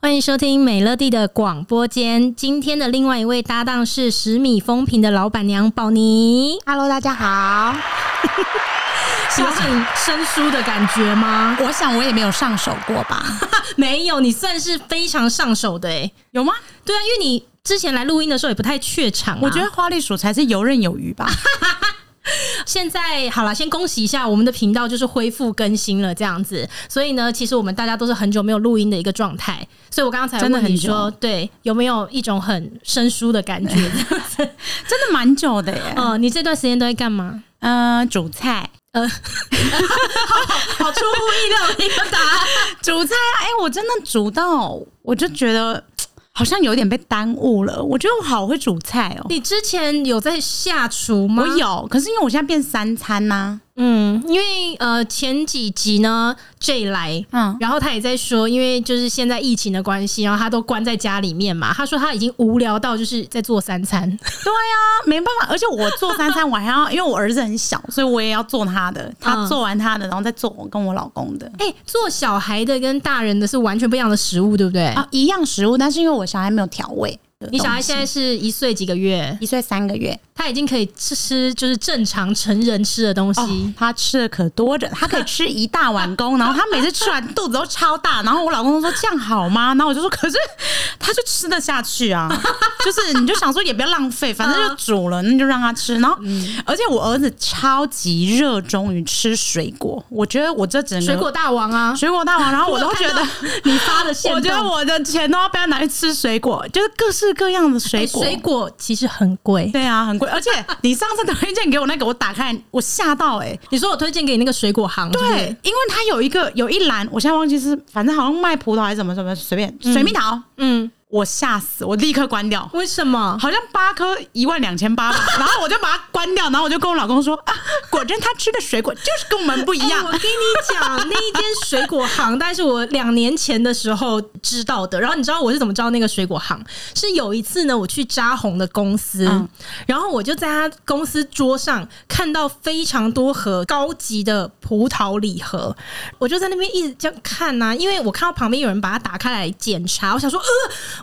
欢迎收听美乐蒂的广播间。今天的另外一位搭档是十米风评的老板娘宝妮。Hello，大家好。是很生疏的感觉吗？我想我也没有上手过吧。没有，你算是非常上手的诶。有吗？对啊，因为你之前来录音的时候也不太怯场啊。我觉得花栗鼠才是游刃有余吧。现在好了，先恭喜一下我们的频道就是恢复更新了这样子，所以呢，其实我们大家都是很久没有录音的一个状态，所以我刚刚才问你说，对，有没有一种很生疏的感觉？真的蛮久的耶。哦，你这段时间都在干嘛？嗯、呃，煮菜。呃，好，好出乎意料的一个答案，煮菜啊！哎、欸，我真的煮到，我就觉得。好像有点被耽误了。我觉得我好会煮菜哦。你之前有在下厨吗？我有，可是因为我现在变三餐呐、啊。嗯，因为呃前几集呢，J 来，嗯，然后他也在说，因为就是现在疫情的关系，然后他都关在家里面嘛。他说他已经无聊到就是在做三餐。对呀，没办法，而且我做三餐我还要，因为我儿子很小，所以我也要做他的。他做完他的，然后再做我跟我老公的。哎、欸，做小孩的跟大人的是完全不一样的食物，对不对？啊，一样食物，但是因为我小孩没有调味。你小孩现在是一岁几个月？一岁三个月，他已经可以吃，就是正常成人吃的东西。哦、他吃的可多着，他可以吃一大碗公，然后他每次吃完肚子都超大。然后我老公都说这样好吗？然后我就说，可是他就吃得下去啊。就是你就想说也不要浪费，反正就煮了，那就让他吃。然后，而且我儿子超级热衷于吃水果，我觉得我这整个水果大王啊，水果大王。然后我都觉得你发的，我觉得我的钱都要被他拿去吃水果，就是各式。各样的水果，水果其实很贵，对啊，很贵。而且你上次推荐给我那个，我打开我吓到哎、欸！你说我推荐给你那个水果行，对，因为它有一个有一栏，我现在忘记是，反正好像卖葡萄还是什么什么，随便水蜜桃，嗯。我吓死，我立刻关掉。为什么？好像八颗一万两千八吧。然后我就把它关掉，然后我就跟我老公说：“啊，果真他吃的水果就是跟我们不一样。欸”我跟你讲，那一间水果行，但是我两年前的时候知道的。然后你知道我是怎么知道那个水果行？是有一次呢，我去扎红的公司，嗯、然后我就在他公司桌上看到非常多盒高级的葡萄礼盒，我就在那边一直这样看呐、啊，因为我看到旁边有人把它打开来检查，我想说，呃。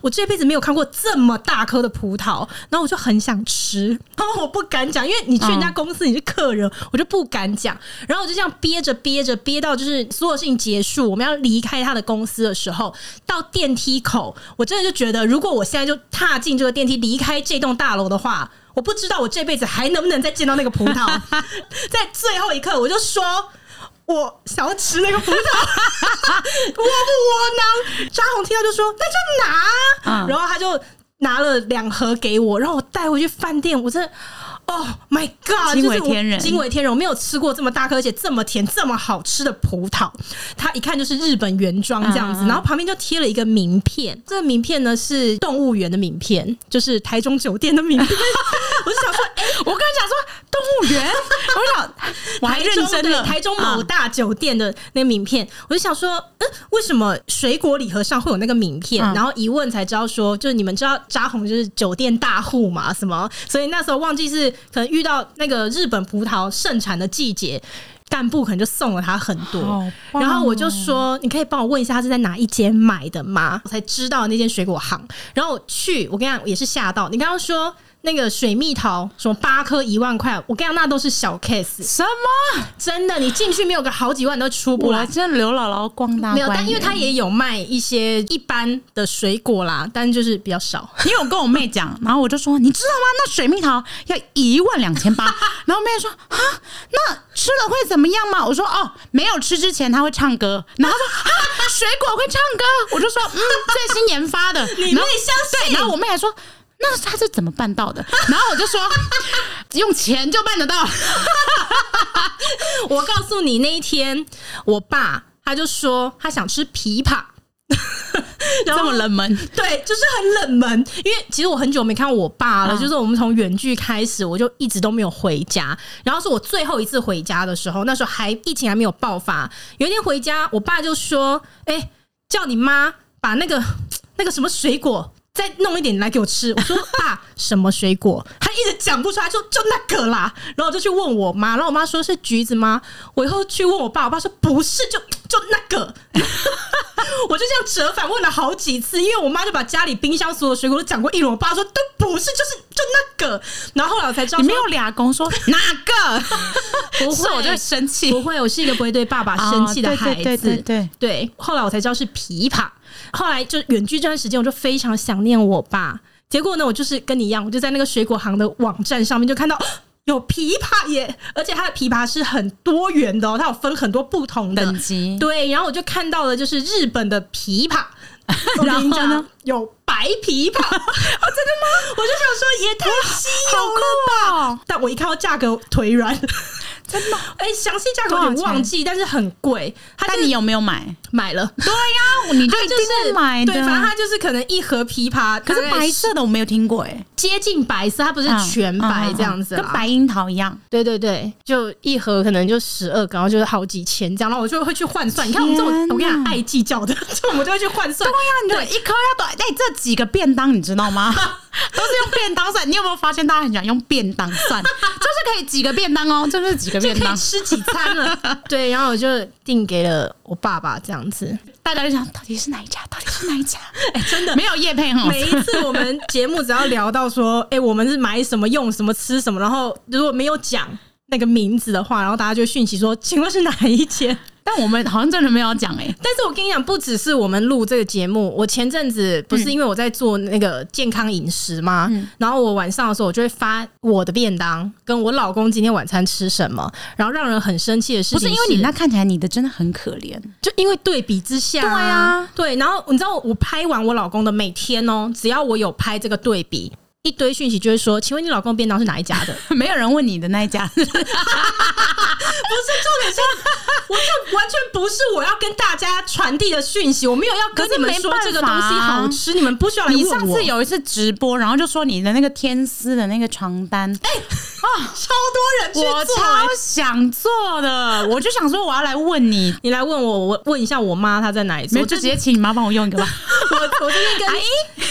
我这辈子没有看过这么大颗的葡萄，然后我就很想吃，然后我不敢讲，因为你去人家公司你是客人，我就不敢讲。然后我就这样憋着憋着憋到就是所有事情结束，我们要离开他的公司的时候，到电梯口，我真的就觉得，如果我现在就踏进这个电梯离开这栋大楼的话，我不知道我这辈子还能不能再见到那个葡萄。在最后一刻，我就说。我想要吃那个葡萄，窝不窝囊？扎红听到就说：“那就拿。嗯”然后他就拿了两盒给我，然后我带回去饭店。我真的。Oh my god！惊为天人，惊为天人！我没有吃过这么大颗，而且这么甜、这么好吃的葡萄。它一看就是日本原装这样子，然后旁边就贴了一个名片。这个名片呢是动物园的名片，就是台中酒店的名片。我就想说，哎，我刚才讲说动物园，我想我还认真的台中某大酒店的那个名片，我就想说，嗯，为什么水果礼盒上会有那个名片？然后一问才知道说，就是你们知道扎红就是酒店大户嘛，什么？所以那时候忘记是。可能遇到那个日本葡萄盛产的季节，干部可能就送了他很多。哦、然后我就说：“你可以帮我问一下，他是在哪一间买的吗？”我才知道那间水果行。然后我去，我跟你讲，也是吓到。你刚刚说。那个水蜜桃什么八颗一万块，我跟你讲，那都是小 case。什么？真的？你进去没有个好几万都出不来。真的刘姥姥逛大观。没有，但因为他也有卖一些一般的水果啦，但就是比较少。因为我跟我妹讲，然后我就说，你知道吗？那水蜜桃要一万两千八。然后我妹说啊，那吃了会怎么样吗？我说哦，没有吃之前他会唱歌。然后说啊，水果会唱歌？我就说嗯，最新研发的。你妹相信？然后我妹还说。那他是怎么办到的？然后我就说，用钱就办得到。我告诉你，那一天我爸他就说他想吃枇杷，这么冷门？对，就是很冷门。因为其实我很久没看我爸了，就是我们从远距开始，我就一直都没有回家。然后是我最后一次回家的时候，那时候还疫情还没有爆发。有一天回家，我爸就说：“哎，叫你妈把那个那个什么水果。”再弄一点来给我吃。我说爸，什么水果？他一直讲不出来，说就那个啦。然后我就去问我妈，然后我妈说是橘子吗？我以后去问我爸，我爸说不是，就就那个。我就这样折返问了好几次，因为我妈就把家里冰箱所有水果都讲过一轮。我爸说都不是，就是就那个。然后后来我才知道，你没有俩公说哪个？不会，我就会生气。不会，我是一个不会对爸爸生气的孩子。对对对对，对。后来我才知道是枇杷。后来就远距这段时间，我就非常想念我爸。结果呢，我就是跟你一样，我就在那个水果行的网站上面就看到有枇杷耶，而且它的枇杷是很多元的哦，它有分很多不同的等级。对，然后我就看到了就是日本的枇杷，然后呢有白枇杷，哦，真的吗？我就想说也太稀有了吧！哦，但我一看到价格腿软。真的？哎、欸，详细价格有点忘记，但是很贵。但你有没有买？买了。对呀、啊，你就一定是买的。对，反正它就是可能一盒枇杷，可是白色的我没有听过哎、欸，接近白色，它不是全白这样子、啊嗯嗯嗯，跟白樱桃一样。对对对，就一盒可能就十二个，然后就是好几千这样，然后我就会去换算。你看我们这种，我跟你讲爱计较的，就我们就会去换算。对呀、啊，你就一颗要多哎，这几个便当你知道吗？都是用便当算。你有没有发现大家很喜欢用便当算？就是可以几个便当哦，就是几个便当吃几餐了。对，然后我就订给了我爸爸这样子。大家就想到底是哪一家？到底是哪一家？哎、欸，真的没有叶配哈。每一次我们节目只要聊到说，哎、欸，我们是买什么、用什么、吃什么，然后如果没有讲那个名字的话，然后大家就讯息说，请问是哪一间？但我们好像真的没有讲哎、欸，但是我跟你讲，不只是我们录这个节目，我前阵子不是因为我在做那个健康饮食吗？嗯、然后我晚上的时候，我就会发我的便当，跟我老公今天晚餐吃什么，然后让人很生气的事情是，不是因为你那看起来你的真的很可怜，就因为对比之下，对啊，对，然后你知道我拍完我老公的每天哦，只要我有拍这个对比。一堆讯息就会说，请问你老公便当是哪一家的？没有人问你的那一家，不是重点是，我这完全不是我要跟大家传递的讯息，我没有要跟你们说这个东西好吃，你们不需要来问我。你上次有一次直播，然后就说你的那个天丝的那个床单，哎、欸、啊，超多人去做，我超想做的，我就想说我要来问你，你来问我，我问一下我妈她在哪里，我就直接请你妈帮我用一个吧。我我这边跟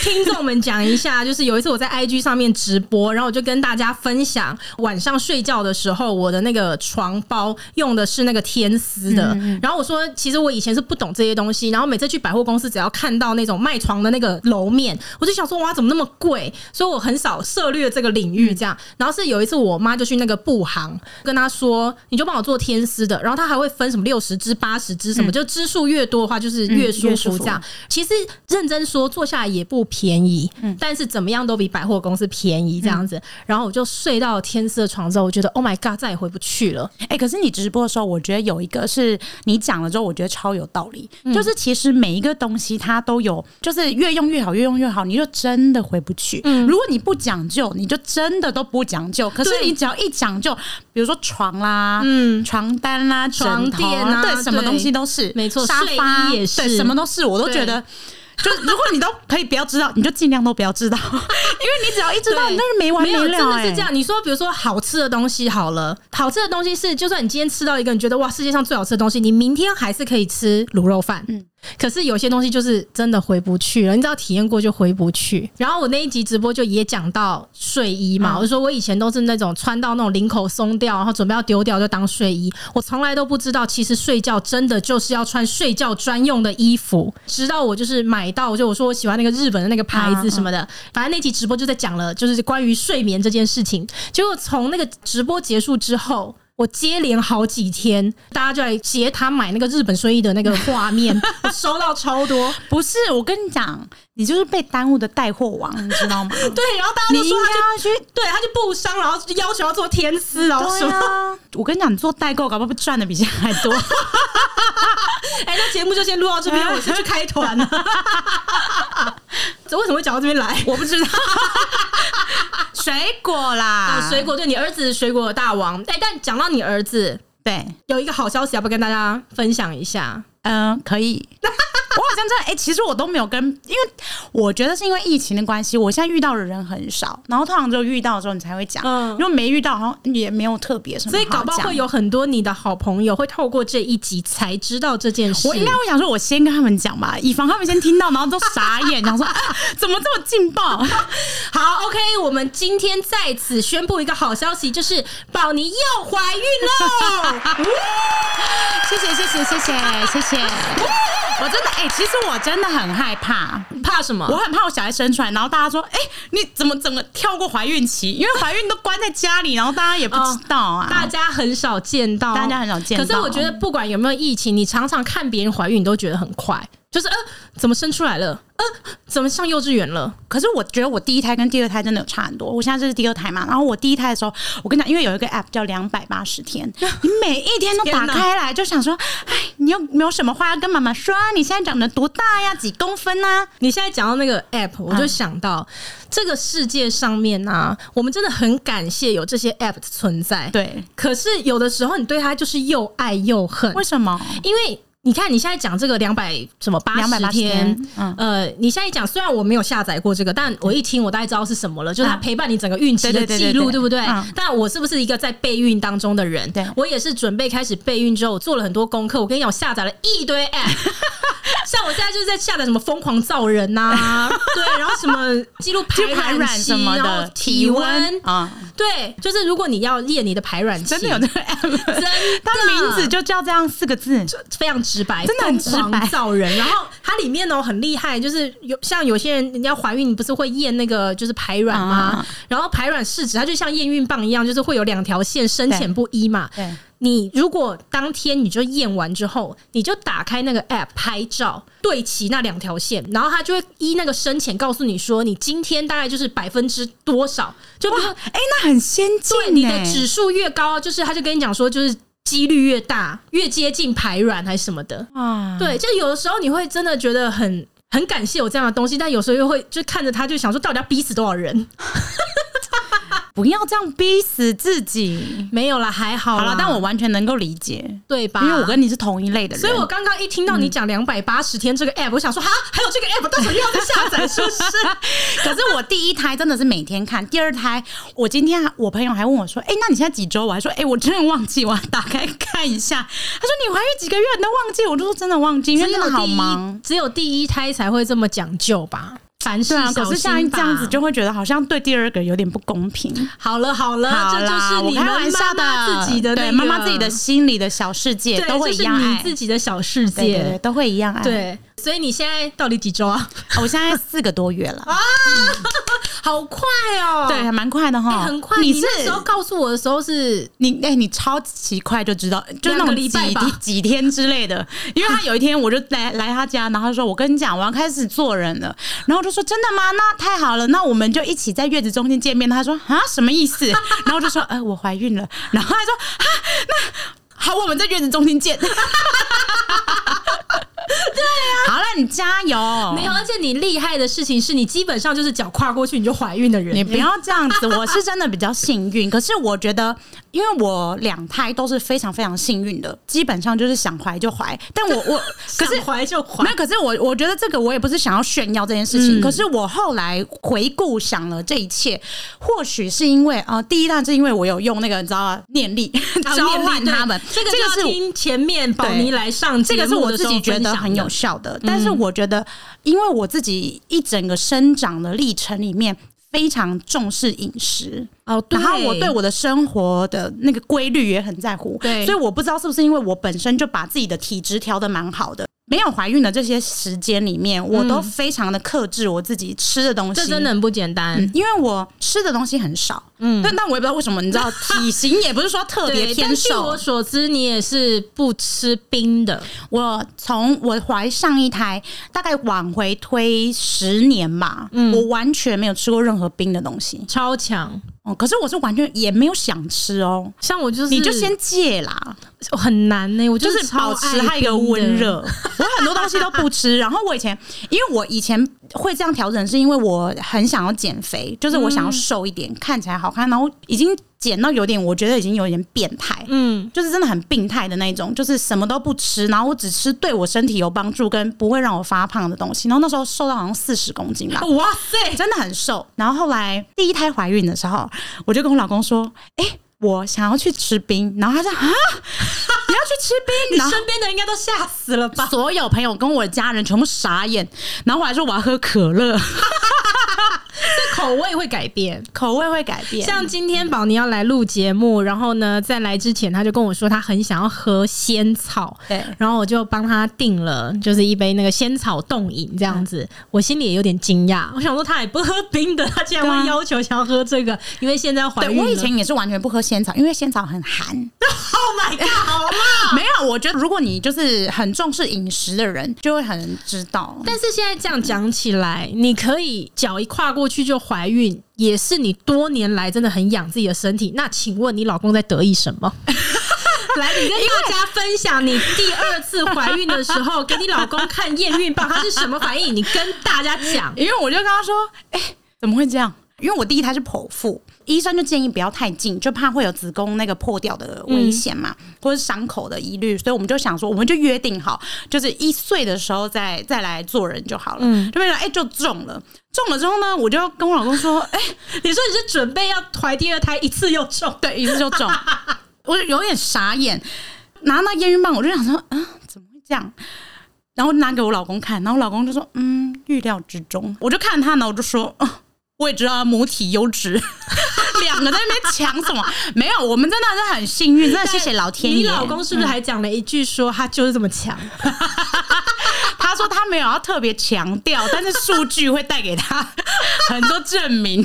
听众们讲一下，就是有一次我在 IG 上面直播，然后我就跟大家分享晚上睡觉的时候，我的那个床包用的是那个天丝的。然后我说，其实我以前是不懂这些东西，然后每次去百货公司，只要看到那种卖床的那个楼面，我就想说，哇，怎么那么贵？所以我很少涉猎这个领域。这样，然后是有一次我妈就去那个布行，跟她说，你就帮我做天丝的，然后她还会分什么六十支、八十支什么，就支数越多的话，就是越舒服。这样，其实认真说，做下来也不便宜，但是怎么样都比百货公司便宜这样子。然后我就睡到天色床之后，我觉得 Oh my God，再也回不去了。哎、欸，可是你直播的时候，我觉得有一个是你讲了之后，我觉得超有道理。就是其实每一个东西它都有，就是越用越好，越用越好，你就真的回不去。嗯如果你不讲究，你就真的都不讲究。可是你只要一讲究，比如说床啦、嗯，床单啦、床垫啊，对，什么东西都是没错，沙发也是，对，什么都是，我都觉得。就如果你都可以不要知道，你就尽量都不要知道，因为你只要一知道，你那是没完没了、欸。真的是这样。你说，比如说好吃的东西好了，好吃的东西是，就算你今天吃到一个你觉得哇，世界上最好吃的东西，你明天还是可以吃卤肉饭。嗯。可是有些东西就是真的回不去了，你知道体验过就回不去。然后我那一集直播就也讲到睡衣嘛，我就说我以前都是那种穿到那种领口松掉，然后准备要丢掉就当睡衣，我从来都不知道其实睡觉真的就是要穿睡觉专用的衣服。直到我就是买到，就我说我喜欢那个日本的那个牌子什么的，反正那集直播就在讲了，就是关于睡眠这件事情。结果从那个直播结束之后。我接连好几天，大家就来截他买那个日本睡衣的那个画面，我收到超多。不是，我跟你讲，你就是被耽误的带货王，你知道吗？对，然后大家就说他就去，对，他就不商，然后就要求要做天丝，然后说，啊、我跟你讲，你做代购，搞不好赚的比现在还多。哎、欸，那节目就先录到这边，我先去开团了。这为什么会讲到这边来？我不知道。水果啦，嗯、水果对你儿子水果的大王。哎、欸，但讲到你儿子，对，有一个好消息，要不要跟大家分享一下？嗯，可以。好像真的哎、欸，其实我都没有跟，因为我觉得是因为疫情的关系，我现在遇到的人很少，然后通常只有遇到的时候你才会讲，嗯，如果没遇到好像也没有特别什么，所以搞不好会有很多你的好朋友会透过这一集才知道这件事。我应该会想说，我先跟他们讲吧，以防他们先听到，然后都傻眼，想说、啊、怎么这么劲爆？好，OK，我们今天在此宣布一个好消息，就是宝妮又怀孕了。谢谢，谢谢，谢谢，谢谢。我真的哎、欸，其实我真的很害怕，怕什么？我很怕我小孩生出来，然后大家说，哎、欸，你怎么怎么跳过怀孕期？因为 怀孕都关在家里，然后大家也不知道啊，哦、大家很少见到，大家很少见到。可是我觉得，不管有没有疫情，你常常看别人怀孕，你都觉得很快。就是呃，怎么生出来了？呃，怎么上幼稚园了？可是我觉得我第一胎跟第二胎真的有差很多。我现在这是第二胎嘛，然后我第一胎的时候，我跟你讲，因为有一个 app 叫两百八十天，你每一天都打开来就想说，哎，你有没有什么话要跟妈妈说？啊你现在长得多大呀？几公分呢、啊？你现在讲到那个 app，我就想到、嗯、这个世界上面呢、啊，我们真的很感谢有这些 app 的存在。对，可是有的时候你对它就是又爱又恨。为什么？因为。你看，你现在讲这个两百什么八十天，嗯，呃，你现在讲，虽然我没有下载过这个，但我一听，我大概知道是什么了，就是它陪伴你整个孕期的记录，对不对？但我是不是一个在备孕当中的人？对，我也是准备开始备孕之后，我做了很多功课。我跟你讲，我下载了一堆 app，像我现在就是在下载什么疯狂造人呐，对，然后什么记录排卵什么的体温啊，对，就是如果你要验你的排卵期，真的有这个 app，真的，它名字就叫这样四个字，非常。直白，真的很直白，造人。然后它里面呢很厉害，就是有像有些人，人家怀孕，你不是会验那个就是排卵吗？然后排卵试纸，它就像验孕棒一样，就是会有两条线深浅不一嘛。对，你如果当天你就验完之后，你就打开那个 app 拍照，对齐那两条线，然后它就会依那个深浅告诉你说，你今天大概就是百分之多少。就哎，那很先进，对，你的指数越高，就是他就跟你讲说，就是。几率越大，越接近排卵还是什么的啊？对，就有的时候你会真的觉得很很感谢有这样的东西，但有时候又会就看着他，就想说到底要逼死多少人。不要这样逼死自己，没有啦，还好啦，好了，但我完全能够理解，对吧？因为我跟你是同一类的人，所以我刚刚一听到你讲两百八十天这个 app，、嗯、我想说哈，还有这个 app，到时候又要再下载，是不是？可是我第一胎真的是每天看，第二胎我今天我朋友还问我说，哎、欸，那你现在几周？我还说，哎、欸，我真的忘记，我要打开看一下。他说你怀孕几个月你都忘记，我就说真的忘记，因为真的好忙，只有第一胎才会这么讲究吧。凡事可是像这样子就会觉得好像对第二个有点不公平。好了好了，这就是你开玩笑的自己的对妈妈自己的心里的小世界，都会一样爱自己的小世界，都会一样爱。对，所以你现在到底几周啊？我现在四个多月了 啊，好快哦！对，还蛮快的哈，很快。你那时候告诉我的时候是你哎，你超级快就知道，就那种几几天之类的。因为他有一天我就来 来他家，然后他说：“我跟你讲，我要开始做人了。”然后我就。说真的吗？那太好了，那我们就一起在月子中心见面。他说啊，什么意思？然后就说，呃，我怀孕了。然后他说啊，那好，我们在月子中心见。对呀、啊，好了，你加油。没有，而且你厉害的事情是你基本上就是脚跨过去你就怀孕的人。你不要这样子，我是真的比较幸运。可是我觉得，因为我两胎都是非常非常幸运的，基本上就是想怀就怀。但我我 可是怀就怀，那可是我我觉得这个我也不是想要炫耀这件事情。嗯、可是我后来回顾想了这一切，或许是因为啊、呃，第一段是因为我有用那个你知道念力 召唤他们。这个这个是听前面宝妮来上这个是我自己觉得。很有效的，但是我觉得，因为我自己一整个生长的历程里面非常重视饮食。哦，然后我对我的生活的那个规律也很在乎，对，所以我不知道是不是因为我本身就把自己的体质调的蛮好的。没有怀孕的这些时间里面，我都非常的克制我自己吃的东西，这真的很不简单。因为我吃的东西很少，嗯，但但我也不知道为什么，你知道，体型也不是说特别偏瘦。据我所知，你也是不吃冰的。我从我怀上一胎，大概往回推十年吧，嗯，我完全没有吃过任何冰的东西，超强。哦，可是我是完全也没有想吃哦，像我就是，你就先戒啦，很难呢、欸。我就是保持它一个温热，我很多东西都不吃。然后我以前，因为我以前会这样调整，是因为我很想要减肥，就是我想要瘦一点，嗯、看起来好看。然后已经。减到有点，我觉得已经有点变态，嗯，就是真的很病态的那种，就是什么都不吃，然后我只吃对我身体有帮助跟不会让我发胖的东西。然后那时候瘦到好像四十公斤吧，哇塞，真的很瘦。然后后来第一胎怀孕的时候，我就跟我老公说，哎、欸。我想要去吃冰，然后他说啊，你要去吃冰？你身边的应该都吓死了吧？所有朋友跟我的家人全部傻眼，然后我还说我要喝可乐。这口味会改变，口味会改变。像今天宝妮要来录节目，然后呢，在来之前他就跟我说他很想要喝仙草，对，然后我就帮他订了，就是一杯那个仙草冻饮这样子。嗯、我心里也有点惊讶，我想说他也不喝冰的，他竟然会要求想要喝这个，因为现在怀孕。我以前也是完全不喝仙草，因为仙草很寒。Oh my god！好辣。没有，我觉得如果你就是很重视饮食的人，就会很知道。但是现在这样讲起来，你可以脚一跨过去就怀孕，也是你多年来真的很养自己的身体。那请问你老公在得意什么？来，你跟大家分享你第二次怀孕的时候，给你老公看验孕棒，他是什么反应？你跟大家讲。因为我就跟他说：“哎、欸，怎么会这样？”因为我第一胎是剖腹，医生就建议不要太近，就怕会有子宫那个破掉的危险嘛，嗯、或者伤口的疑虑，所以我们就想说，我们就约定好，就是一岁的时候再再来做人就好了。嗯，就变成哎，就中了，中了之后呢，我就跟我老公说，哎、欸，你说你是准备要怀第二胎，一次又中，对，一次就中，我就有点傻眼，拿那验孕棒，我就想说，啊，怎么会这样？然后拿给我老公看，然后我老公就说，嗯，预料之中。我就看他呢，我就说，嗯。我也知道母体优质，两个在那边抢什么？没有，我们真的是很幸运，真的谢谢老天爷。你老公是不是还讲了一句说他就是这么强？他没有要特别强调，但是数据会带给他很多证明。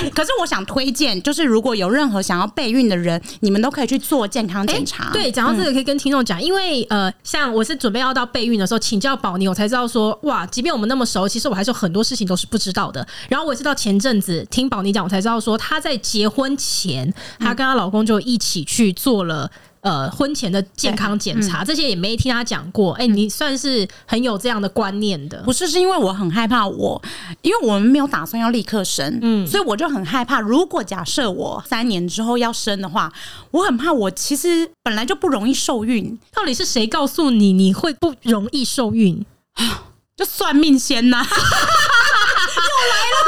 对，可是我想推荐，就是如果有任何想要备孕的人，你们都可以去做健康检查。欸、对，讲到这个可以跟听众讲，因为呃，像我是准备要到备孕的时候，请教宝妮，我才知道说，哇，即便我们那么熟，其实我还是有很多事情都是不知道的。然后我也是到前阵子听宝妮讲，我才知道说，她在结婚前，她跟她老公就一起去做了。呃，婚前的健康检查，嗯、这些也没听他讲过。哎、欸，你算是很有这样的观念的。不是，是因为我很害怕我，因为我们没有打算要立刻生，嗯，所以我就很害怕。如果假设我三年之后要生的话，我很怕我其实本来就不容易受孕。到底是谁告诉你你会不容易受孕？就算命仙呐、啊，又来了。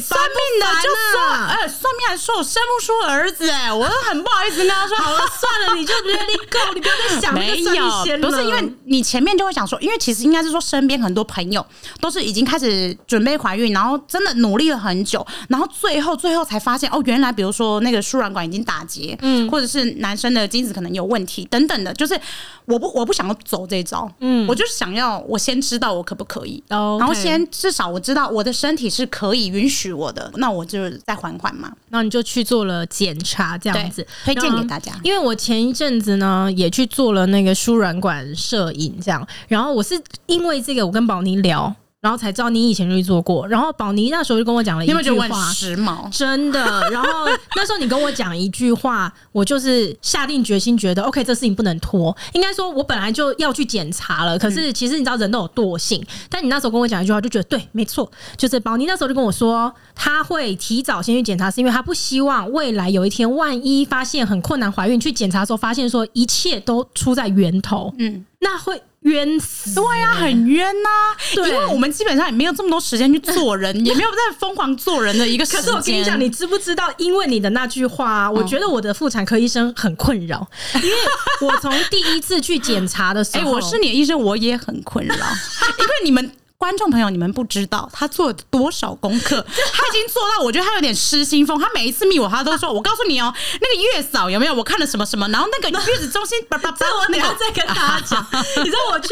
算命的就说，哎、欸，算命还说我生不出儿子、欸，哎，我都很不好意思跟他说，好了，算了，你就 let it go，你不要再想那个算命仙了。不是因为你前面就会想说，因为其实应该是说身边很多朋友都是已经开始准备怀孕，然后真的努力了很久，然后最后最后才发现，哦，原来比如说那个输卵管已经打结，嗯，或者是男生的精子可能有问题等等的，就是我不我不想要走这一招，嗯，我就是想要我先知道我可不可以然后先至少我知道我的身体是可以允许我的，那我就再缓缓嘛。然后你就去做了检查，这样子推荐给大家。因为我前一阵子呢也去做了那个输卵管摄影，这样。然后我是因为这个，我跟宝妮聊。然后才知道你以前就去做过，然后宝妮那时候就跟我讲了一句话，时髦，真的。然后那时候你跟我讲一句话，我就是下定决心，觉得 OK，这事情不能拖。应该说，我本来就要去检查了，可是其实你知道人都有惰性。但你那时候跟我讲一句话，就觉得对，没错，就是宝妮那时候就跟我说，他会提早先去检查，是因为他不希望未来有一天万一发现很困难怀孕，去检查的时候发现说一切都出在源头，嗯，那会。冤死！对呀，很冤呐、因为我们基本上也没有这么多时间去做人，也没有在疯狂做人的一个时间。可是我跟你讲，你知不知道？因为你的那句话，我觉得我的妇产科医生很困扰，因为我从第一次去检查的时候，哎，我是你的医生，我也很困扰，因为你们。观众朋友，你们不知道他做了多少功课，他已经做到，我觉得他有点失心疯。他每一次密我，他都说：“我告诉你哦，那个月嫂有没有？我看了什么什么，然后那个月子中心……”叭叭叭我等下再跟大家讲。你知道我去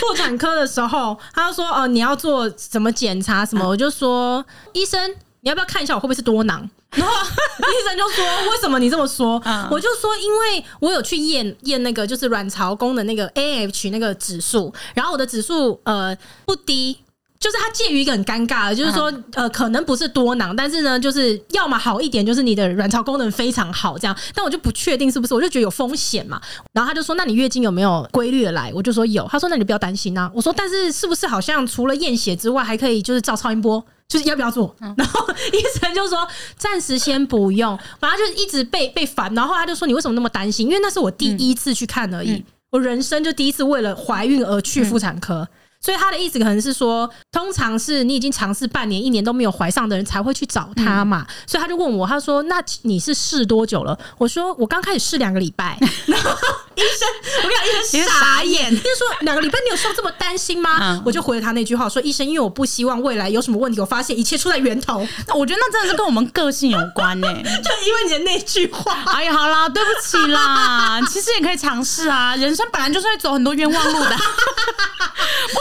妇产科的时候，他就说：“哦，你要做什么检查什么？”我就说：“医生，你要不要看一下我会不会是多囊？”然后 医生就说：“为什么你这么说？”嗯、我就说：“因为我有去验验那个就是卵巢功的那个 AH 那个指数，然后我的指数呃不低，就是它介于一个很尴尬的，就是说呃，可能不是多囊，但是呢，就是要么好一点，就是你的卵巢功能非常好这样，但我就不确定是不是，我就觉得有风险嘛。然后他就说，那你月经有没有规律的来？我就说有。他说，那你不要担心啊。我说，但是是不是好像除了验血之外，还可以就是照超音波？就是要不要做？然后医生就说暂时先不用，反正就一直被被烦。然后他就说，你为什么那么担心？因为那是我第一次去看而已，我人生就第一次为了怀孕而去妇产科。所以他的意思可能是说，通常是你已经尝试半年、一年都没有怀上的人才会去找他嘛。嗯、所以他就问我，他说：“那你是试多久了？”我说：“我刚开始试两个礼拜。”然后医生，我跟你讲，医生傻眼，就是说两个礼拜，你有需要这么担心吗？嗯、我就回了他那句话说：“医生，因为我不希望未来有什么问题，我发现一切出在源头。”那我觉得那真的是跟我们个性有关呢、欸，就因为你的那句话。哎呀，好啦，对不起啦，其实也可以尝试啊，人生本来就是会走很多冤枉路的。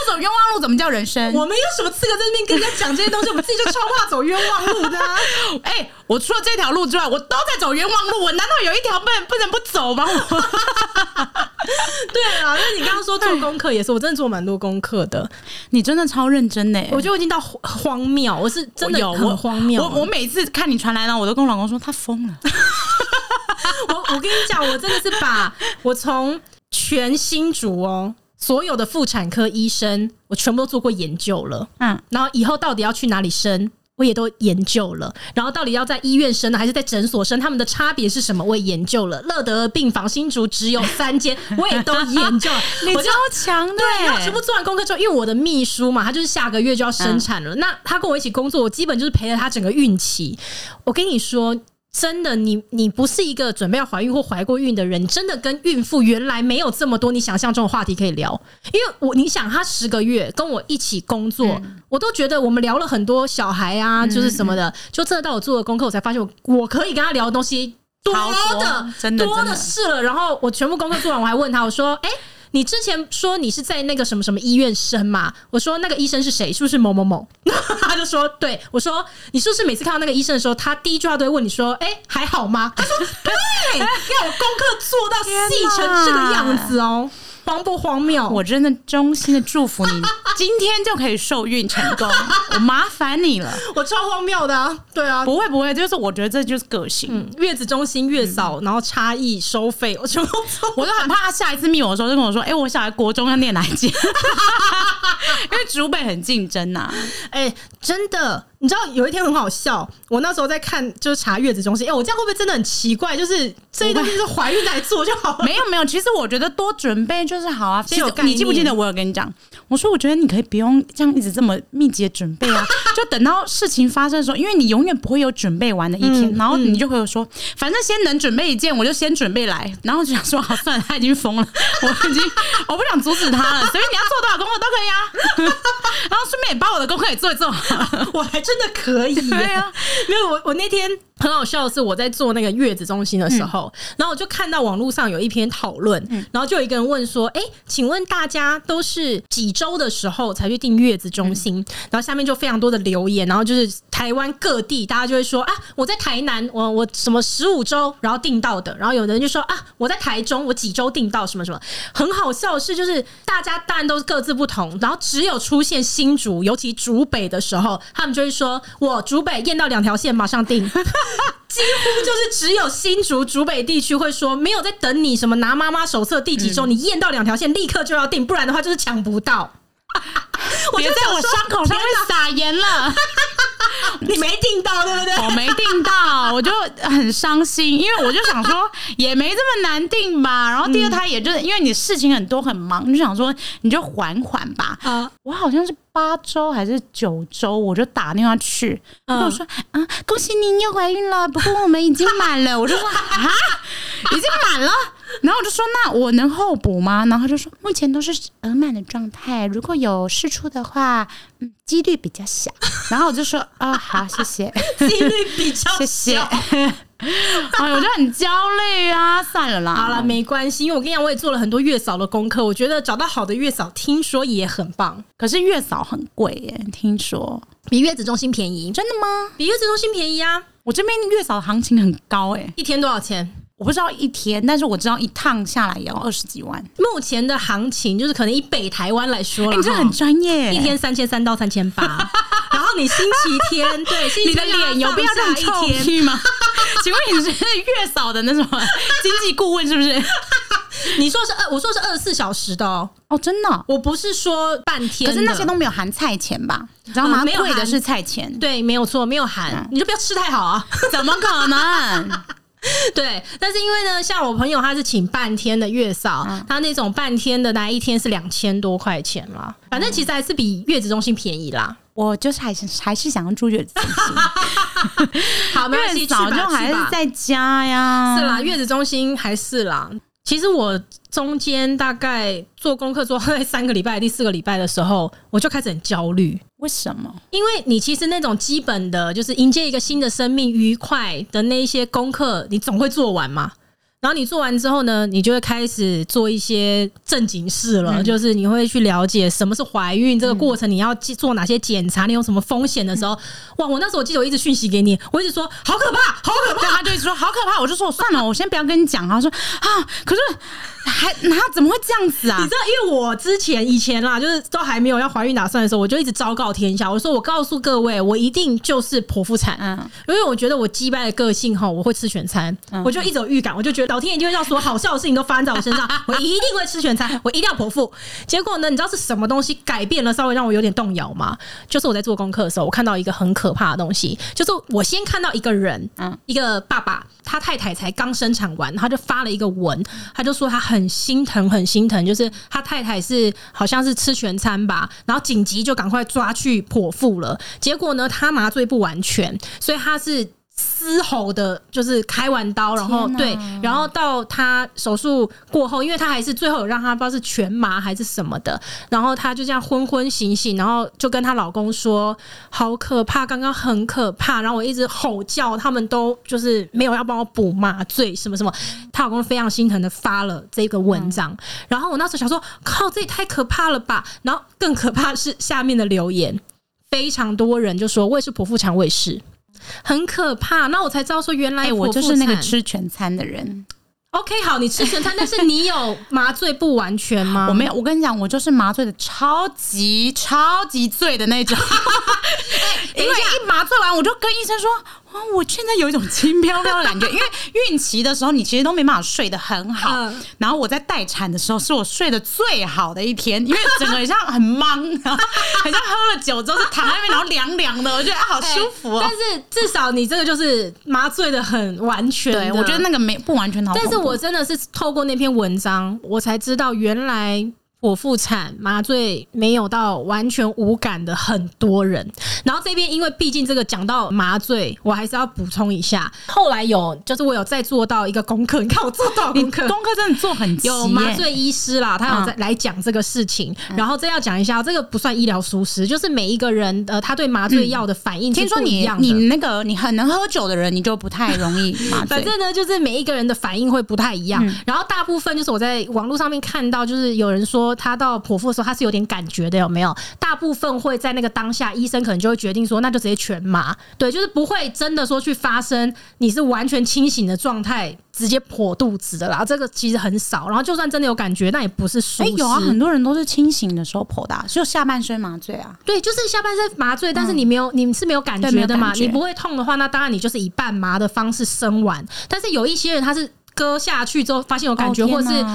走冤枉路怎么叫人生？我们有什么资格在那边跟人家讲这些东西？我们自己就超怕走冤枉路的、啊。哎、欸，我除了这条路之外，我都在走冤枉路。我难道有一条不能不能不走吗？我 对啊，那你刚刚说做功课也是，我真的做蛮多功课的。你真的超认真呢、欸。我觉得我已经到荒谬，我是真的有很荒谬。我我每次看你传来呢，我都跟我老公说他疯了。我我跟你讲，我真的是把我从全新竹哦。所有的妇产科医生，我全部都做过研究了。嗯，然后以后到底要去哪里生，我也都研究了。然后到底要在医院生呢，还是在诊所生，他们的差别是什么，我也研究了。乐德病房新竹只有三间，我也都研究了。你超强的，对，然后全部做完功课之后，因为我的秘书嘛，他就是下个月就要生产了。嗯、那他跟我一起工作，我基本就是陪了他整个孕期。我跟你说。真的，你你不是一个准备要怀孕或怀过孕的人，真的跟孕妇原来没有这么多你想象中的话题可以聊。因为我你想，她十个月跟我一起工作，嗯、我都觉得我们聊了很多小孩啊，就是什么的。嗯、就真的到我做的功课，我才发现我我可以跟她聊的东西多的，真的多的是了。然后我全部功课做完，我还问她，我说：“哎、欸。”你之前说你是在那个什么什么医院生嘛？我说那个医生是谁？是不是某某某？他就说对。我说你是不是每次看到那个医生的时候，他第一句话都会问你说：“哎、欸，还好吗？”他说：“对，要我功课做到细成这个样子哦。”荒不荒谬？我真的衷心的祝福你，今天就可以受孕成功。我麻烦你了，我超荒谬的啊！对啊，不会不会，就是我觉得这就是个性。嗯、月子中心月嫂，嗯、然后差异收费，我全部我都很怕他下一次密我的时候就跟我说：“哎、欸，我小孩国中要念哪一间？”因为竹北很竞争呐、啊。哎、欸，真的。你知道有一天很好笑，我那时候在看就是查月子中心，哎、欸，我这样会不会真的很奇怪？就是这些东西是怀孕来做就好了。没有没有，其实我觉得多准备就是好啊。其实你记不记得我有跟你讲，我说我觉得你可以不用这样一直这么密集的准备啊，就等到事情发生的时候，因为你永远不会有准备完的一天，嗯、然后你就会有说，反正先能准备一件，我就先准备来，然后就想说，好算了，他已经疯了，我已经我不想阻止他了，所以你要做多少功课都可以啊，然后顺便也把我的功课也做一做，我还。真的可以？对啊，没有我，我那天。很好笑的是，我在做那个月子中心的时候，嗯、然后我就看到网络上有一篇讨论，嗯、然后就有一个人问说：“哎、欸，请问大家都是几周的时候才去订月子中心？”嗯、然后下面就非常多的留言，然后就是台湾各地大家就会说：“啊，我在台南，我我什么十五周然后订到的。”然后有的人就说：“啊，我在台中，我几周订到什么什么。”很好笑的是，就是大家当然都是各自不同，然后只有出现新竹，尤其竹北的时候，他们就会说：“我竹北验到两条线，马上订。”几乎就是只有新竹竹北地区会说，没有在等你什么拿妈妈手册第几周，嗯、你验到两条线立刻就要订，不然的话就是抢不到。别在我伤口上面撒盐了。你没订到对不对？我没订到，我就很伤心，因为我就想说也没这么难订吧。然后第二胎也就是因为你事情很多很忙，你就想说你就缓缓吧。啊，我好像是八周还是九周，我就打电话去，跟我说啊，恭喜您又怀孕了，不过我们已经满了。我就说啊，已经满了。然后我就说那我能候补吗？然后他就说目前都是额满的状态，如果有试出的话，嗯，几率比较小。然后我就说啊。好，谢谢。几率比较小，谢谢。哎，我就很焦虑啊！算了啦，好了，没关系，因为我跟你讲，我也做了很多月嫂的功课。我觉得找到好的月嫂，听说也很棒。可是月嫂很贵耶，听说比月子中心便宜，真的吗？比月子中心便宜啊！我这边月嫂的行情很高哎，一天多少钱？我不知道一天，但是我知道一趟下来也要二十几万。目前的行情就是可能以北台湾来说了，你这很专业，一天三千三到三千八。然后你星期天，对，你的脸有必要这么臭屁吗？请问你是月嫂的那什么经济顾问是不是？你说是二，我说是二十四小时的哦。哦，真的，我不是说半天，可是那些都没有含菜钱吧？你知道吗？贵的是菜钱，对，没有错，没有含。你就不要吃太好啊？怎么可能？对，但是因为呢，像我朋友他是请半天的月嫂，嗯、他那种半天的那一天是两千多块钱啦，反正其实还是比月子中心便宜啦。我就是还是还是想要住月子中心，好，月嫂就还是在家呀，是啦，月子中心还是啦。其实我中间大概做功课做在三个礼拜、第四个礼拜的时候，我就开始很焦虑。为什么？因为你其实那种基本的，就是迎接一个新的生命、愉快的那一些功课，你总会做完嘛。然后你做完之后呢，你就会开始做一些正经事了，嗯、就是你会去了解什么是怀孕这个过程，你要做哪些检查，你有什么风险的时候，嗯、哇！我那时候我记得我一直讯息给你，我一直说好可怕，好可怕，他就一直说好可怕，我就说算了，我先不要跟你讲。他说啊，可是。还那怎么会这样子啊？你知道，因为我之前以前啦，就是都还没有要怀孕打算的时候，我就一直昭告天下，我说我告诉各位，我一定就是剖腹产，嗯，因为我觉得我击败的个性哈，我会吃全餐，嗯、我就一直有预感，我就觉得老天爷就会要说好笑的事情都发生在我身上，我一定会吃全餐，我一定要剖腹。结果呢，你知道是什么东西改变了，稍微让我有点动摇吗？就是我在做功课的时候，我看到一个很可怕的东西，就是我先看到一个人，嗯，一个爸爸，他太太才刚生产完，他就发了一个文，他就说他很心疼。很心疼，就是他太太是好像是吃全餐吧，然后紧急就赶快抓去剖腹了。结果呢，他麻醉不完全，所以他是。嘶吼的，就是开完刀，然后对，然后到他手术过后，因为他还是最后有让他不知道是全麻还是什么的，然后他就这样昏昏醒醒，然后就跟她老公说：“好可怕，刚刚很可怕。”然后我一直吼叫，他们都就是没有要帮我补麻醉什么什么。她老公非常心疼的发了这个文章，然后我那时候想说：“靠，这也太可怕了吧！”然后更可怕的是下面的留言，非常多人就说：“我也是剖腹产，我也是。”很可怕，那我才知道说原来、欸、我就是那个吃全餐的人。OK，好，你吃全餐，但是你有麻醉不完全吗？我没有，我跟你讲，我就是麻醉的超级超级醉的那种。因为一麻醉完，我就跟医生说。啊，我现在有一种轻飘飘的感觉，因为孕期的时候你其实都没办法睡得很好，嗯、然后我在待产的时候是我睡得最好的一天，因为整个像很茫，然 后很像喝了酒之后就躺在那边，然后凉凉的，我觉得好舒服哦。但是至少你这个就是麻醉的很完全，对，我觉得那个没不完全好。但是我真的是透过那篇文章，我才知道原来。剖腹产麻醉没有到完全无感的很多人，然后这边因为毕竟这个讲到麻醉，我还是要补充一下。后来有就是我有再做到一个功课，你看我做到功课，功课真的做很有麻醉医师啦，他有在来讲这个事情。嗯、然后这要讲一下，这个不算医疗疏失，就是每一个人呃他对麻醉药的反应。听说你你那个你很能喝酒的人，你就不太容易麻醉。反正呢，就是每一个人的反应会不太一样。嗯、然后大部分就是我在网络上面看到，就是有人说。他到剖腹的时候，他是有点感觉的，有没有？大部分会在那个当下，医生可能就会决定说，那就直接全麻。对，就是不会真的说去发生你是完全清醒的状态直接剖肚子的啦。这个其实很少。然后就算真的有感觉，那也不是疏失。有啊，很多人都是清醒的时候剖的啊，就下半身麻醉啊。对，就是下半身麻醉，但是你没有，你是没有感觉的嘛？你不会痛的话，那当然你就是以半麻的方式生完。但是有一些人他是割下去之后发现有感觉，或者是。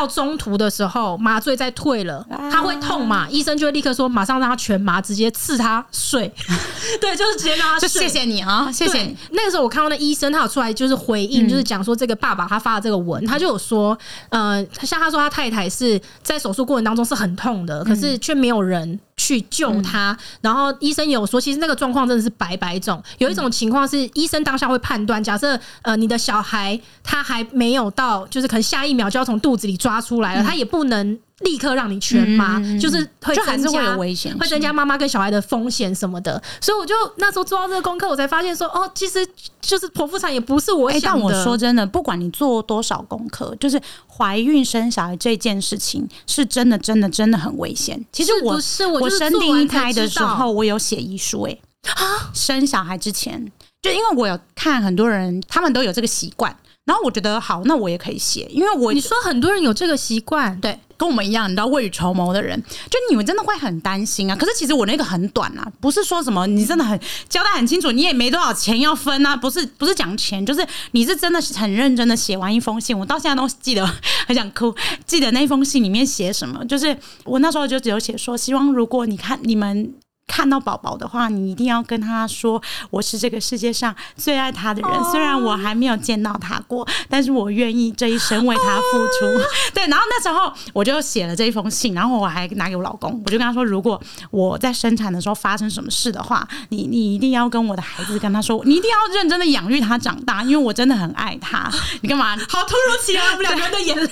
到中途的时候，麻醉再退了，他会痛嘛？医生就会立刻说，马上让他全麻，直接刺他睡。对，就是直接让他睡。谢谢你啊，谢谢你。那个时候我看到那医生，他有出来就是回应，就是讲说这个爸爸他发的这个文，他就有说，呃，像他说他太太是在手术过程当中是很痛的，可是却没有人。去救他，然后医生有说，其实那个状况真的是百百种。有一种情况是，医生当下会判断，假设呃你的小孩他还没有到，就是可能下一秒就要从肚子里抓出来了，他也不能。立刻让你全麻，嗯、就是会还是会有危险，会增加妈妈跟小孩的风险什么的。所以我就那时候做到这个功课，我才发现说，哦，其实就是剖腹产也不是我想的。但我说真的，不管你做多少功课，就是怀孕生小孩这件事情，是真的，真的，真的很危险。其实我是我，我生第一胎的时候，我有写遗书，哎，啊，生小孩之前，就因为我有看很多人，他们都有这个习惯。然后我觉得好，那我也可以写，因为我你说很多人有这个习惯，对，跟我们一样，你知道未雨绸缪的人，就你们真的会很担心啊。可是其实我那个很短啊，不是说什么你真的很交代很清楚，你也没多少钱要分啊，不是不是讲钱，就是你是真的是很认真的写完一封信，我到现在都记得，很想哭，记得那封信里面写什么，就是我那时候就只有写说，希望如果你看你们。看到宝宝的话，你一定要跟他说，我是这个世界上最爱他的人。虽然我还没有见到他过，但是我愿意这一生为他付出。对，然后那时候我就写了这一封信，然后我还拿给我老公，我就跟他说，如果我在生产的时候发生什么事的话，你你一定要跟我的孩子跟他说，你一定要认真的养育他长大，因为我真的很爱他。你干嘛？好突如其来，我们两个人的眼泪。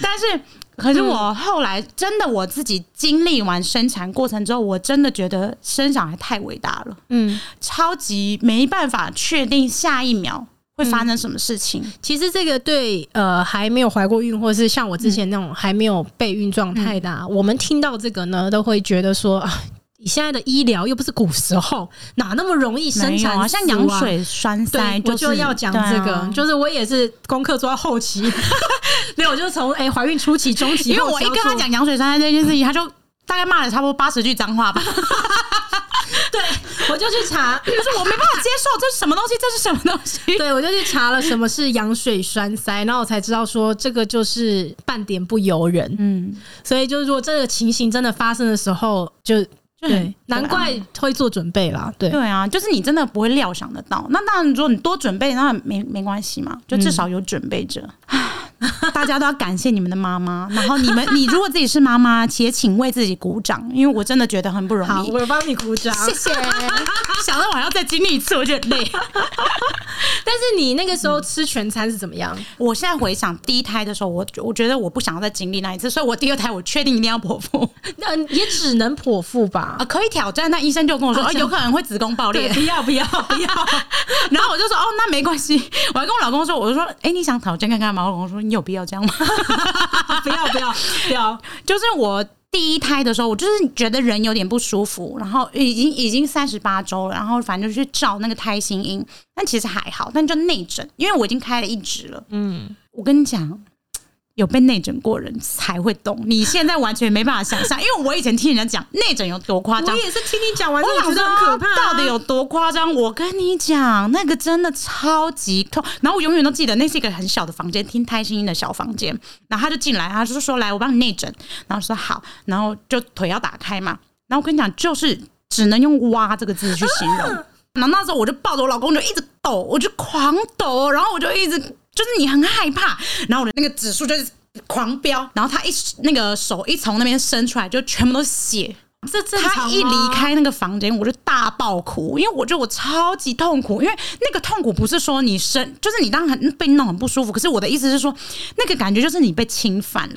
但是。可是我后来真的我自己经历完生产过程之后，我真的觉得生小孩太伟大了，嗯，超级没办法确定下一秒会发生什么事情。其实这个对呃还没有怀过孕，或者是像我之前那种还没有备孕状态的，我们听到这个呢，都会觉得说啊。你现在的医疗又不是古时候，哪那么容易生产啊？像羊水栓塞，我就要讲这个，就是我也是功课做到后期，没有，我就从哎怀孕初期、中期，因为我一跟他讲羊水栓塞这件事情，他就大概骂了差不多八十句脏话吧。对，我就去查，可是我没办法接受，这是什么东西？这是什么东西？对，我就去查了什么是羊水栓塞，然后我才知道说这个就是半点不由人。嗯，所以就是如果这个情形真的发生的时候，就。对，难怪会做准备啦。对对啊，就是你真的不会料想得到。那当然，如果你多准备，那没没关系嘛，就至少有准备着。嗯 大家都要感谢你们的妈妈，然后你们，你如果自己是妈妈，且请为自己鼓掌，因为我真的觉得很不容易。好，我帮你鼓掌，谢谢。想到我还要再经历一次，我觉得累。但是你那个时候吃全餐是怎么样？嗯、我现在回想第一胎的时候，我我觉得我不想要再经历那一次，所以我第二胎我确定一定要剖腹。那也只能剖腹吧？啊，可以挑战。那医生就跟我说，啊，有可能会子宫爆裂，不要不要不要。然后我就说，哦，那没关系。我还跟我老公说，我就说，哎、欸，你想挑战看看吗？我老公说，你有必要这样吗？不要不要不要！就是我第一胎的时候，我就是觉得人有点不舒服，然后已经已经三十八周了，然后反正就去照那个胎心音，但其实还好，但就内诊，因为我已经开了一指了。嗯，我跟你讲。有被内诊过人才会懂，你现在完全没办法想象，因为我以前听人家讲内诊有多夸张，我也是听你讲完之后觉得很可怕，到底有多夸张？我跟你讲，那个真的超级痛。然后我永远都记得，那是一个很小的房间，听胎心音的小房间。然后他就进来，他就说：“来，我帮你内诊。”然后说：“好。”然后就腿要打开嘛。然后我跟你讲，就是只能用“挖”这个字去形容。然后那时候我就抱着我老公就一直抖，我就狂抖，然后我就一直。就是你很害怕，然后我的那个指数就是狂飙，然后他一那个手一从那边伸出来，就全部都是血。这他一离开那个房间，我就大爆哭，因为我觉得我超级痛苦，因为那个痛苦不是说你生，就是你当然被弄很不舒服。可是我的意思是说，那个感觉就是你被侵犯。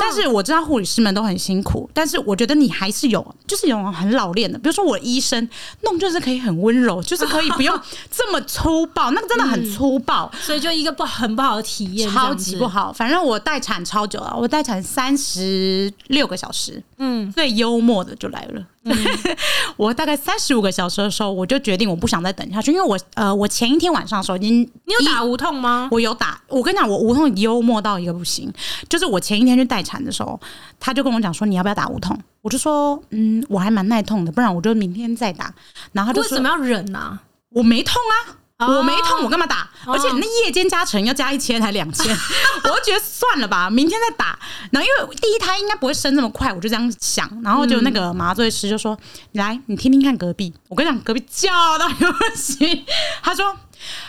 但是我知道护理师们都很辛苦，但是我觉得你还是有，就是有很老练的。比如说我医生弄就是可以很温柔，就是可以不用这么粗暴，那个真的很粗暴，所以就一个不很不好的体验，超级不好。反正我待产超久了，我待产三十六个小时，嗯，最幽默的就来了。嗯、我大概三十五个小时的时候，我就决定我不想再等下去，因为我呃，我前一天晚上的时候已经，你有打无痛吗？我有打，我跟你讲，我无痛幽默到一个不行，就是我前一天去待产的时候，他就跟我讲说，你要不要打无痛？我就说嗯，我还蛮耐痛的，不然我就明天再打。然后他就，为什么要忍呢、啊？我没痛啊。我没痛，我干嘛打？而且那夜间加成要加一千还两千，我就觉得算了吧，明天再打。然后因为第一胎应该不会生那么快，我就这样想。然后就那个麻醉师就说：“来，你听听看隔壁。”我跟你讲，隔壁叫到有不行。他说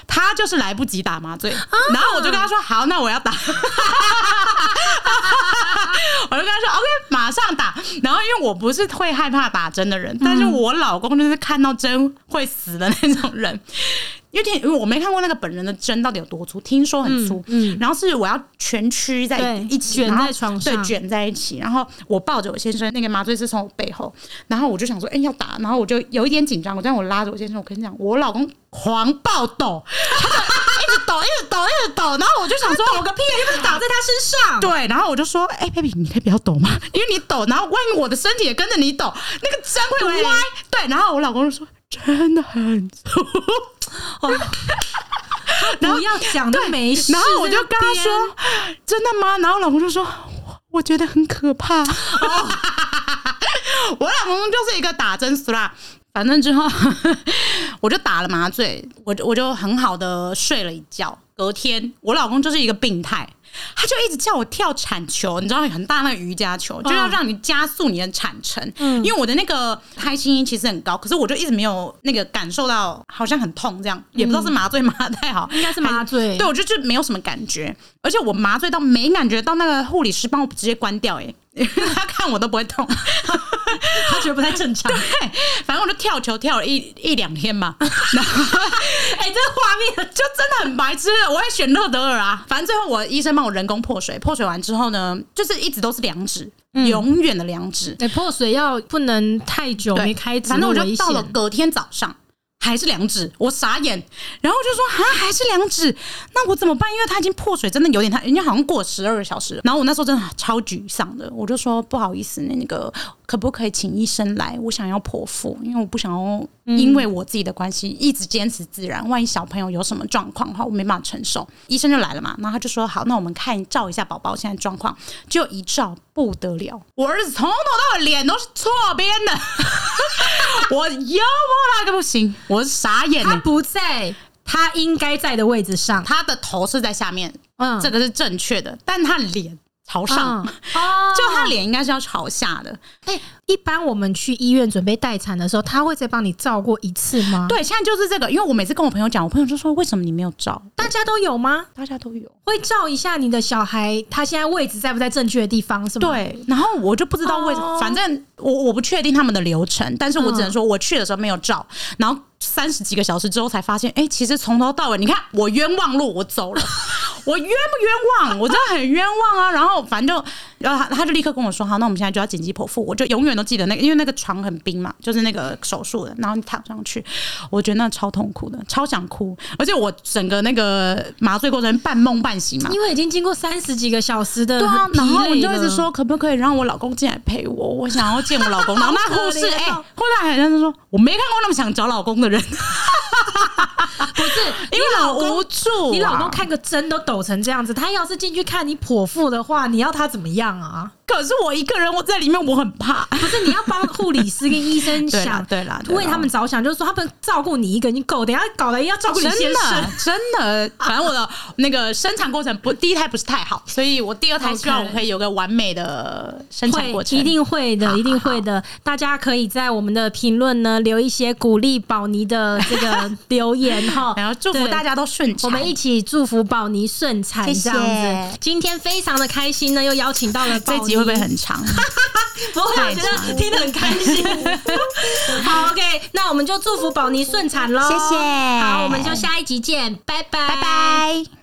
他就是来不及打麻醉，然后我就跟他说：“好，那我要打。”我就跟他说：“OK，马上打。”然后因为我不是会害怕打针的人，但是我老公就是看到针会死的那种人。因为听，因为我没看过那个本人的针到底有多粗，听说很粗。嗯，嗯然后是我要全曲在一起卷在床上，对，卷在一起。然后我抱着我先生，那个麻醉师从我背后，然后我就想说，哎、欸，要打，然后我就有一点紧张。我这样我拉着我先生，我跟你讲，我老公狂暴抖，一直抖，一直抖，一直抖。然后我就想说，抖个屁，又不是打在他身上。对，然后我就说，哎、欸、，baby，你可以不要抖吗？因为你抖，然后万一我的身体也跟着你抖，那个针会歪。对，对，然后我老公就说，真的很粗。哦，然后要讲都没事，然后我就跟他说：“真的吗？”然后老公就说：“我觉得很可怕。” 我老公就是一个打针死啦。反正之后我就打了麻醉，我就我就很好的睡了一觉。隔天我老公就是一个病态。他就一直叫我跳铲球，你知道很大那个瑜伽球，就要让你加速你的产程。嗯，因为我的那个胎心音其实很高，可是我就一直没有那个感受到，好像很痛这样，也不知道是麻醉麻太好，应该是麻醉。对，我就就没有什么感觉，而且我麻醉到没感觉到，那个护理师帮我直接关掉，哎，他看我都不会痛，他觉得不太正常。对，反正我就跳球跳了一一两天嘛。然后，哎，这个画面就真的很白痴。我也选乐德尔啊，反正最后我医生帮我人工破水，破水完之后呢，就是一直都是两指，嗯、永远的两指。哎、欸，破水要不能太久没开，反正我就到了隔天早上。还是两指，我傻眼，然后就说啊，还是两指，那我怎么办？因为他已经破水，真的有点太，人家好像过十二个小时了。然后我那时候真的超沮丧的，我就说不好意思，那个可不可以请医生来？我想要剖腹，因为我不想要因为我自己的关系一直坚持自然，万一小朋友有什么状况的话，我没办法承受。医生就来了嘛，然后他就说好，那我们看照一下宝宝现在状况，就一照不得了，我儿子从头到尾脸都是错边的，我幽默那个不行。我是傻眼，他不在他应该在的位置上，他的头是在下面，嗯，这个是正确的，但他脸朝上，嗯、哦，就他脸应该是要朝下的。哎、欸，一般我们去医院准备待产的时候，他会再帮你照过一次吗？对，现在就是这个，因为我每次跟我朋友讲，我朋友就说，为什么你没有照？大家都有吗？大家都有，会照一下你的小孩，他现在位置在不在正确的地方，是吗？对，然后我就不知道为什么，哦、反正我我不确定他们的流程，但是我只能说我去的时候没有照，然后三十几个小时之后才发现，哎、欸，其实从头到尾，你看我冤枉路，我走了，我冤不冤枉？我真的很冤枉啊！然后反正就。然后他他就立刻跟我说：“好，那我们现在就要紧急剖腹。”我就永远都记得那个，因为那个床很冰嘛，就是那个手术的。然后你躺上去，我觉得那超痛苦的，超想哭。而且我整个那个麻醉过程半梦半醒嘛，因为已经经过三十几个小时的对啊。然后我就一直说：“可不可以让我老公进来陪我？我想要见我老公。”然后那护士 哎，后来好像是说：“我没看过那么想找老公的人。”不是，因为老公无助，你老公看个针都抖成这样子，他要是进去看你剖腹的话，你要他怎么样？啊！可是我一个人，我在里面，我很怕。不是，你要帮护理师跟医生 想，对啦，为他们着想，就是说他们照顾你一个人已经够，等下搞得要照顾你先生，真的。反正我的那个生产过程不，第一胎不是太好，所以我第二胎希望我可以有个完美的生产过程，一定会的，一定会的。大家可以在我们的评论呢留一些鼓励宝妮的这个 留言哈，然后祝福大家都顺产，我们一起祝福宝妮顺产这样子。今天非常的开心呢，又邀请到了宝妮。会不会很长？不会，我觉得听得很开心。好，OK，那我们就祝福宝妮顺产喽。谢谢。好，我们就下一集见，拜拜，拜拜。